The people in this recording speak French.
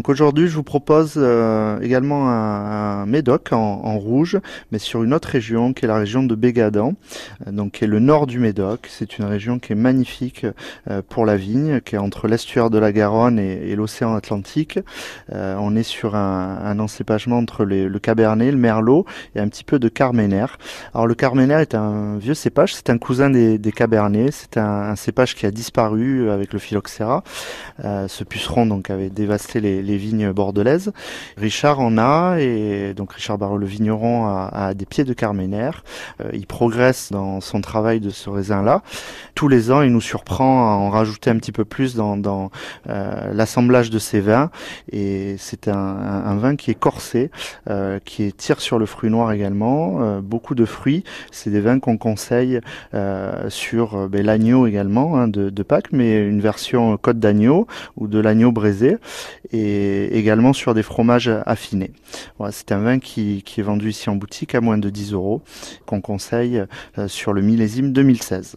Donc aujourd'hui, je vous propose euh, également un, médoc en, rouge, mais sur une autre région qui est la région de Bégadan, euh, donc qui est le nord du Médoc. C'est une région qui est magnifique euh, pour la vigne, qui est entre l'estuaire de la Garonne et, l'océan Atlantique. on est sur un, un encépagement entre le Cabernet, le Merlot et un petit peu de Carmener. Alors le Carmener est un vieux cépage, c'est un cousin des, Cabernets, c'est un, cépage qui a disparu avec le phylloxéra. ce puceron donc avait dévasté les, vignes bordelaises. Richard en a, et donc Richard Barreau le vigneron a, des pieds de Carméner. Euh, il progresse dans son travail de ce raisin-là. Tous les ans, il nous surprend à en rajouter un petit peu plus dans, euh, l'assemblage de ses vins. Et c'est un, vin qui est corsé, euh, qui tire sur le fruit noir également. beaucoup de fruits. C'est des vins qu'on conseille sur ben, l'agneau également hein, de, de Pâques, mais une version côte d'agneau ou de l'agneau braisé. Et et également sur des fromages affinés. C'est un vin qui, qui, est vendu ici en boutique à moins de 10 euros, qu'on conseille euh, sur le millésime 2016.